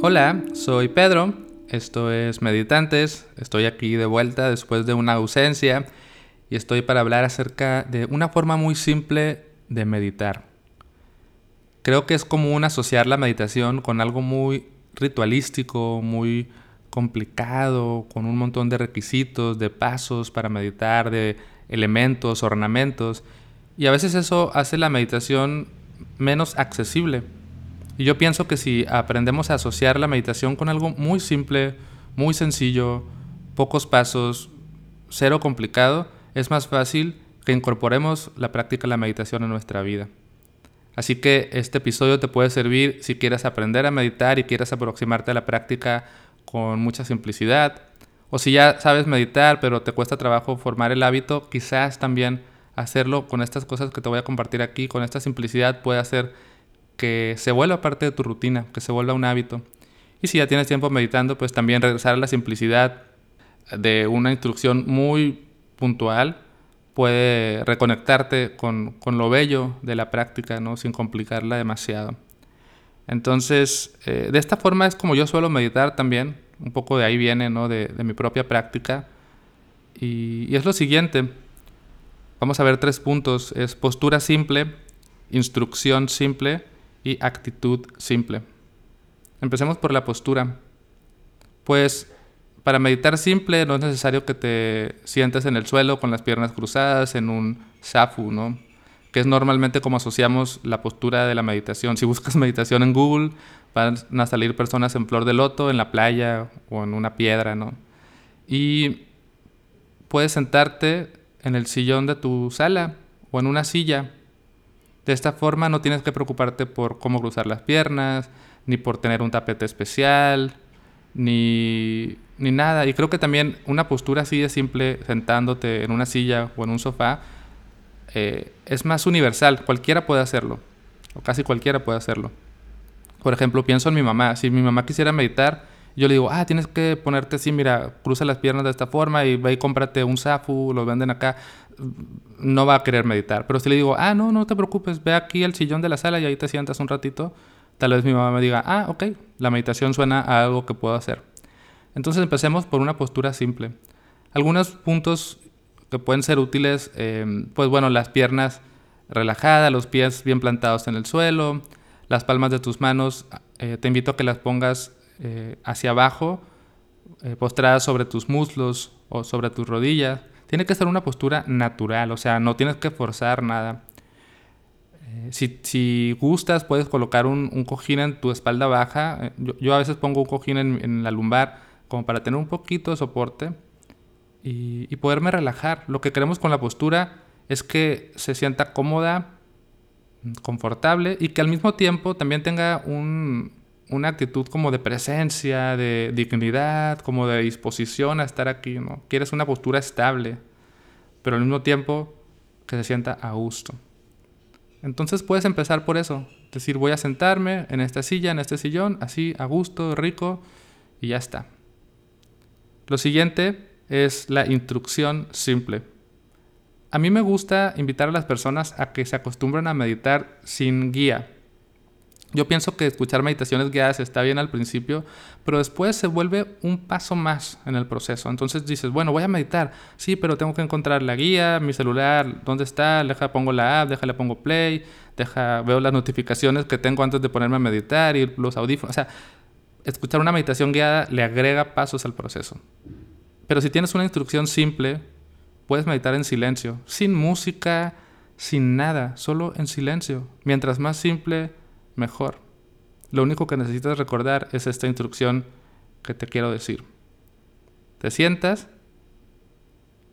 Hola, soy Pedro, esto es Meditantes, estoy aquí de vuelta después de una ausencia y estoy para hablar acerca de una forma muy simple de meditar. Creo que es común asociar la meditación con algo muy ritualístico, muy complicado, con un montón de requisitos, de pasos para meditar, de elementos, ornamentos, y a veces eso hace la meditación menos accesible. Y yo pienso que si aprendemos a asociar la meditación con algo muy simple, muy sencillo, pocos pasos, cero complicado, es más fácil que incorporemos la práctica de la meditación en nuestra vida. Así que este episodio te puede servir si quieres aprender a meditar y quieres aproximarte a la práctica con mucha simplicidad. O si ya sabes meditar pero te cuesta trabajo formar el hábito, quizás también hacerlo con estas cosas que te voy a compartir aquí, con esta simplicidad puede hacer que se vuelva parte de tu rutina, que se vuelva un hábito. Y si ya tienes tiempo meditando, pues también regresar a la simplicidad de una instrucción muy puntual puede reconectarte con, lo bello de la práctica, ¿no? sin complicarla demasiado. Entonces, eh, de esta forma es como yo suelo meditar también, un poco de ahí viene, ¿no? de, mi propia práctica. Y, y es lo siguiente, vamos a ver tres puntos, es postura simple, instrucción simple actitud simple. Empecemos por la postura. Pues para meditar simple no es necesario que te sientes en el suelo con las piernas cruzadas en un safu, ¿no? Que es normalmente como asociamos la postura de la meditación. Si buscas meditación en Google, van a salir personas en flor de loto, en la playa o en una piedra, ¿no? Y puedes sentarte en el sillón de tu sala o en una silla de esta forma no tienes que preocuparte por cómo cruzar las piernas, ni por tener un tapete especial, ni, nada. Y creo que también una postura así de simple, sentándote en una silla o en un sofá, eh, es más universal. Cualquiera puede hacerlo, o casi cualquiera puede hacerlo. Por ejemplo, pienso en mi mamá. Si mi mamá quisiera meditar, yo le digo, ah, tienes que ponerte así, mira, cruza las piernas de esta forma y ve y cómprate un zafu, lo venden acá no va a querer meditar. Pero si le digo, ah, no, no te preocupes, ve aquí el sillón de la sala y ahí te sientas un ratito, tal vez mi mamá me diga, ah, ok, la meditación suena a algo que puedo hacer. Entonces empecemos por una postura simple. Algunos puntos que pueden ser útiles, em, pues bueno, las piernas relajadas, los pies bien plantados en el suelo, las palmas de tus manos, eh, te invito a que las pongas eh, hacia abajo, eh, postradas sobre tus muslos o sobre tus rodillas tiene que ser una postura natural, o sea, no tienes que forzar nada. Eh, si, gustas, puedes colocar un, cojín en tu espalda baja. Eh, yo, a veces pongo un cojín en, la lumbar como para tener un poquito de soporte y, y, poderme relajar. Lo que queremos con la postura es que se sienta cómoda, confortable y que al mismo tiempo también tenga un, una actitud como de presencia, de dignidad, como de disposición a estar aquí, ¿no? Quieres una postura estable, pero al mismo tiempo que se sienta a gusto. Entonces puedes empezar por eso, decir voy a sentarme en esta silla, en este sillón, así a gusto, rico, y ya está. Lo siguiente es la instrucción simple. A mí me gusta invitar a las personas a que se acostumbren a meditar sin guía yo pienso que escuchar meditaciones guiadas está bien al principio, pero después se vuelve un paso más en el proceso. Entonces dices, bueno, voy a meditar, sí, pero tengo que encontrar la guía, mi celular, ¿dónde está? Deja, pongo la app, déjale, pongo play, deja, veo las notificaciones que tengo antes de ponerme a meditar y los audífonos. O sea, escuchar una meditación guiada le agrega pasos al proceso. Pero si tienes una instrucción simple, puedes meditar en silencio, sin música, sin nada, solo en silencio. Mientras más simple, mejor. Lo único que necesitas recordar es esta instrucción que te quiero decir. Te sientas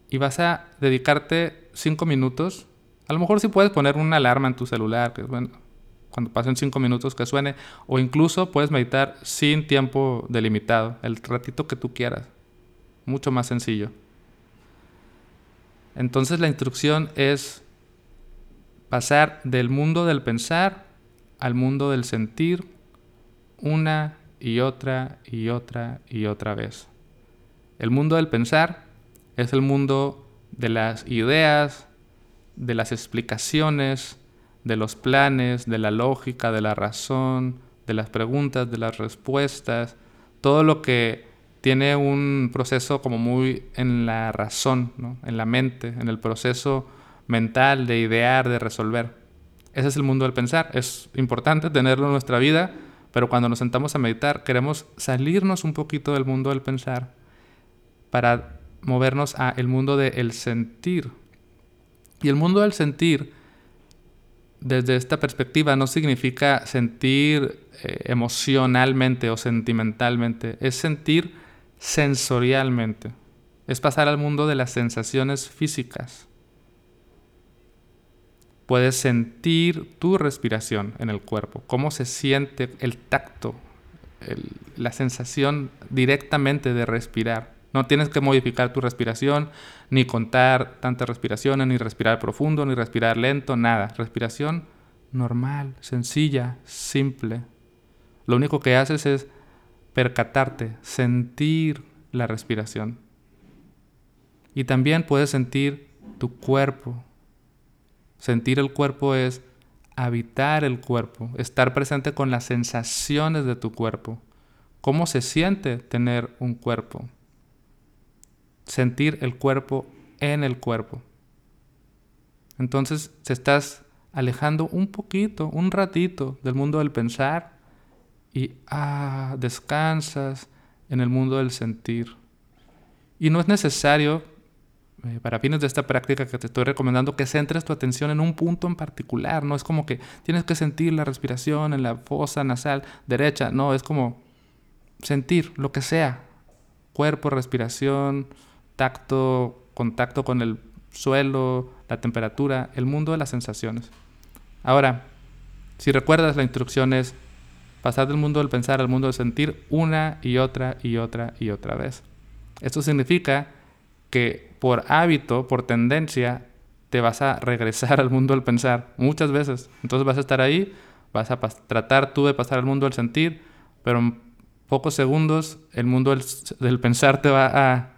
y vas a dedicarte cinco minutos. A lo mejor si puedes poner una alarma en tu celular, que bueno, cuando pasen cinco minutos que suene, o incluso puedes meditar sin tiempo delimitado, el ratito que tú quieras. Mucho más sencillo. Entonces la instrucción es pasar del mundo del pensar al mundo del sentir una y otra y otra y otra vez. El mundo del pensar es el mundo de las ideas, de las explicaciones, de los planes, de la lógica, de la razón, de las preguntas, de las respuestas, todo lo que tiene un proceso como muy en la razón, en la mente, en el proceso mental de idear, de resolver. Ese es el mundo del pensar. Es importante tenerlo en nuestra vida, pero cuando nos sentamos a meditar queremos salirnos un poquito del mundo del pensar para movernos a el mundo del sentir. Y el mundo del sentir, desde esta perspectiva, no significa sentir eh, emocionalmente o sentimentalmente, es sentir sensorialmente, es pasar al mundo de las sensaciones físicas. Puedes sentir tu respiración en el cuerpo, cómo se siente el tacto, la sensación directamente de respirar. No tienes que modificar tu respiración, ni contar tantas respiraciones, ni respirar profundo, ni respirar lento, nada. Respiración normal, sencilla, simple. Lo único que haces es percatarte, sentir la respiración. Y también puedes sentir tu cuerpo. Sentir el cuerpo es habitar el cuerpo, estar presente con las sensaciones de tu cuerpo. ¿Cómo se siente tener un cuerpo? sentir el cuerpo en el cuerpo. Entonces te estás alejando un poquito, un ratito del mundo del pensar y ah, descansas en el mundo del sentir. Y no es necesario, eh, para fines de esta práctica que te estoy recomendando, que centres tu atención en un punto en particular. No es como que tienes que sentir la respiración en la fosa nasal derecha. No, es como sentir lo que sea. Cuerpo, respiración, tacto, contacto con el suelo, la temperatura, el mundo de las sensaciones. Ahora, si recuerdas, la instrucción es pasar del mundo del pensar al mundo del sentir una y otra y otra y otra vez. Esto significa que por hábito, por tendencia, te vas a regresar al mundo del pensar muchas veces. Entonces vas a estar ahí, vas a tratar tú de pasar al mundo del sentir, pero en pocos segundos el mundo del pensar te va a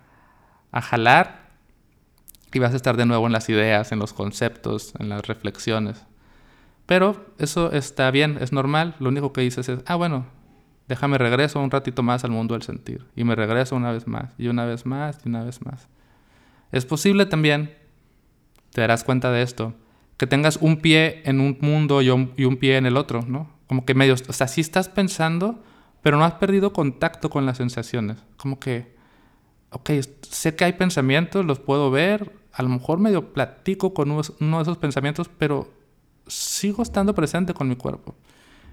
a jalar y vas a estar de nuevo en las ideas, en los conceptos, en las reflexiones. Pero eso está bien, es normal. Lo único que dices es, ah, bueno, déjame regreso un ratito más al mundo del sentir. Y me regreso una vez más, y una vez más, y una vez más. Es posible también, te darás cuenta de esto, que tengas un pie en un mundo y un, y un pie en el otro, ¿no? Como que medio, o sea, sí estás pensando, pero no has perdido contacto con las sensaciones. Como que ok, sé que hay pensamientos, los puedo ver, a lo mejor medio platico con uno de esos pensamientos, pero sigo estando presente con mi cuerpo.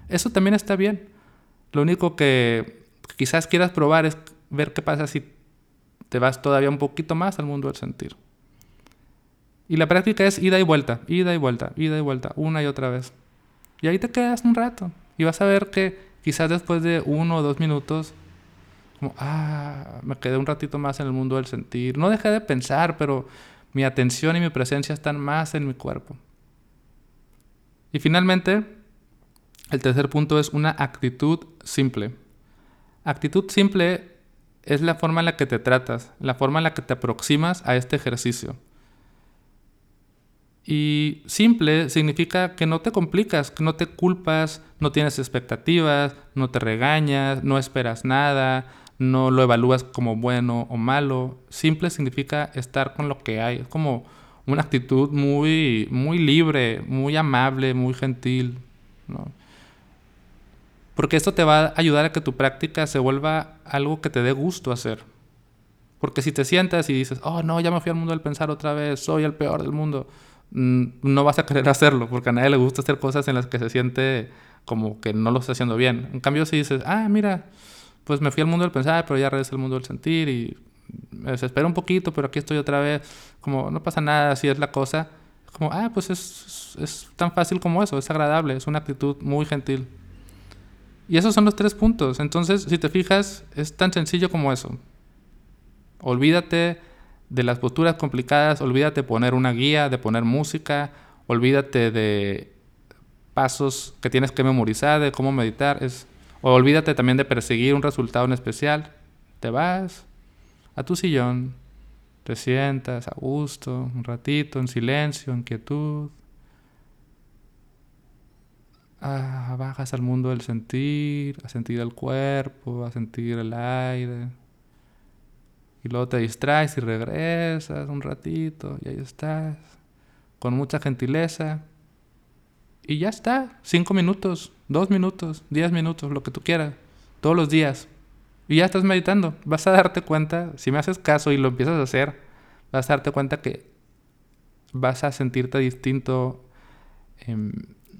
Eso también está bien. Lo único que quizás quieras probar es ver qué pasa si te vas todavía un poquito más al mundo del sentir. Y la práctica es ida y vuelta, ida y vuelta, ida y vuelta, una y otra vez. Y ahí te quedas un rato. Y vas a ver que quizás después de uno o dos minutos como, ah, me quedé un ratito más en el mundo del sentir. No dejé de pensar, pero mi atención y mi presencia están más en mi cuerpo. Y finalmente, el tercer punto es una actitud simple. Actitud simple es la forma en la que te tratas, la forma en la que te aproximas a este ejercicio. Y simple significa que no te complicas, que no te culpas, no tienes expectativas, no te regañas, no esperas nada, no lo evalúas como bueno o malo. Simple significa estar con lo que hay. Es como una actitud muy, muy libre, muy amable, muy gentil. Porque esto te va a ayudar a que tu práctica se vuelva algo que te dé gusto hacer. Porque si te sientas y dices, oh no, ya me fui al mundo del pensar otra vez, soy el peor del mundo, mm, no vas a querer hacerlo, porque a nadie le gusta hacer cosas en las que se siente como que no lo está haciendo bien. En cambio, si dices, ah, mira, pues me fui al mundo del pensar, pero ya regresé al mundo del sentir y me desespero un poquito, pero aquí estoy otra vez. Como no pasa nada, así es la cosa. Como, ah, pues es, es tan fácil como eso, es agradable, es una actitud muy gentil. Y esos son los tres puntos. Entonces, si te fijas, es tan sencillo como eso. Olvídate de las posturas complicadas, olvídate de poner una guía, de poner música, olvídate de pasos que tienes que memorizar, de cómo meditar. Es o olvídate también de perseguir un resultado en especial. Te vas a tu sillón, te sientas a gusto, un ratito, en silencio, en quietud. Ah, bajas al mundo del sentir, a sentir el cuerpo, a sentir el aire. Y luego te distraes y regresas un ratito y ahí estás, con mucha gentileza. Y ya está, cinco minutos, dos minutos, diez minutos, lo que tú quieras, todos los días. Y ya estás meditando. Vas a darte cuenta, si me haces caso y lo empiezas a hacer, vas a darte cuenta que vas a sentirte distinto.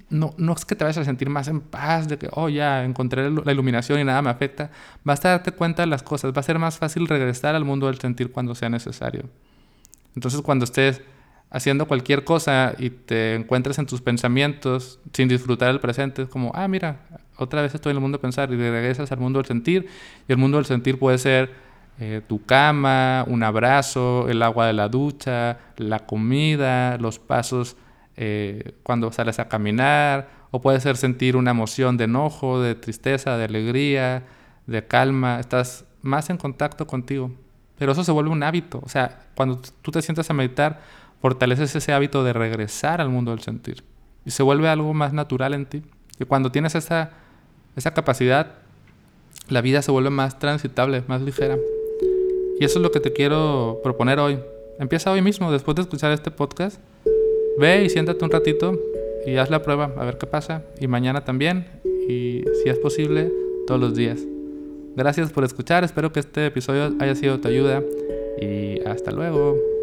No, no es que te vayas a sentir más en paz, de que, oh, ya encontré la iluminación y nada me afecta. Vas a darte cuenta de las cosas. Va a ser más fácil regresar al mundo del sentir cuando sea necesario. Entonces, cuando estés haciendo cualquier cosa y te encuentres en tus pensamientos sin disfrutar el presente, es como, ah, mira, otra vez estoy en el mundo de pensar y regresas al mundo del sentir. Y el mundo del sentir puede ser eh, tu cama, un abrazo, el agua de la ducha, la comida, los pasos eh, cuando sales a caminar, o puede ser sentir una emoción de enojo, de tristeza, de alegría, de calma. Estás más en contacto contigo. Pero eso se vuelve un hábito. O sea, cuando tú te sientas a meditar, fortaleces ese hábito de regresar al mundo del sentir. Y se vuelve algo más natural en ti. Y cuando tienes esa, esa capacidad, la vida se vuelve más transitable, más ligera. Y eso es lo que te quiero proponer hoy. Empieza hoy mismo, después de escuchar este podcast. Ve y siéntate un ratito y haz la prueba, a ver qué pasa. Y mañana también. Y si es posible, todos los días. Gracias por escuchar, espero que este episodio haya sido de tu ayuda. Y hasta luego.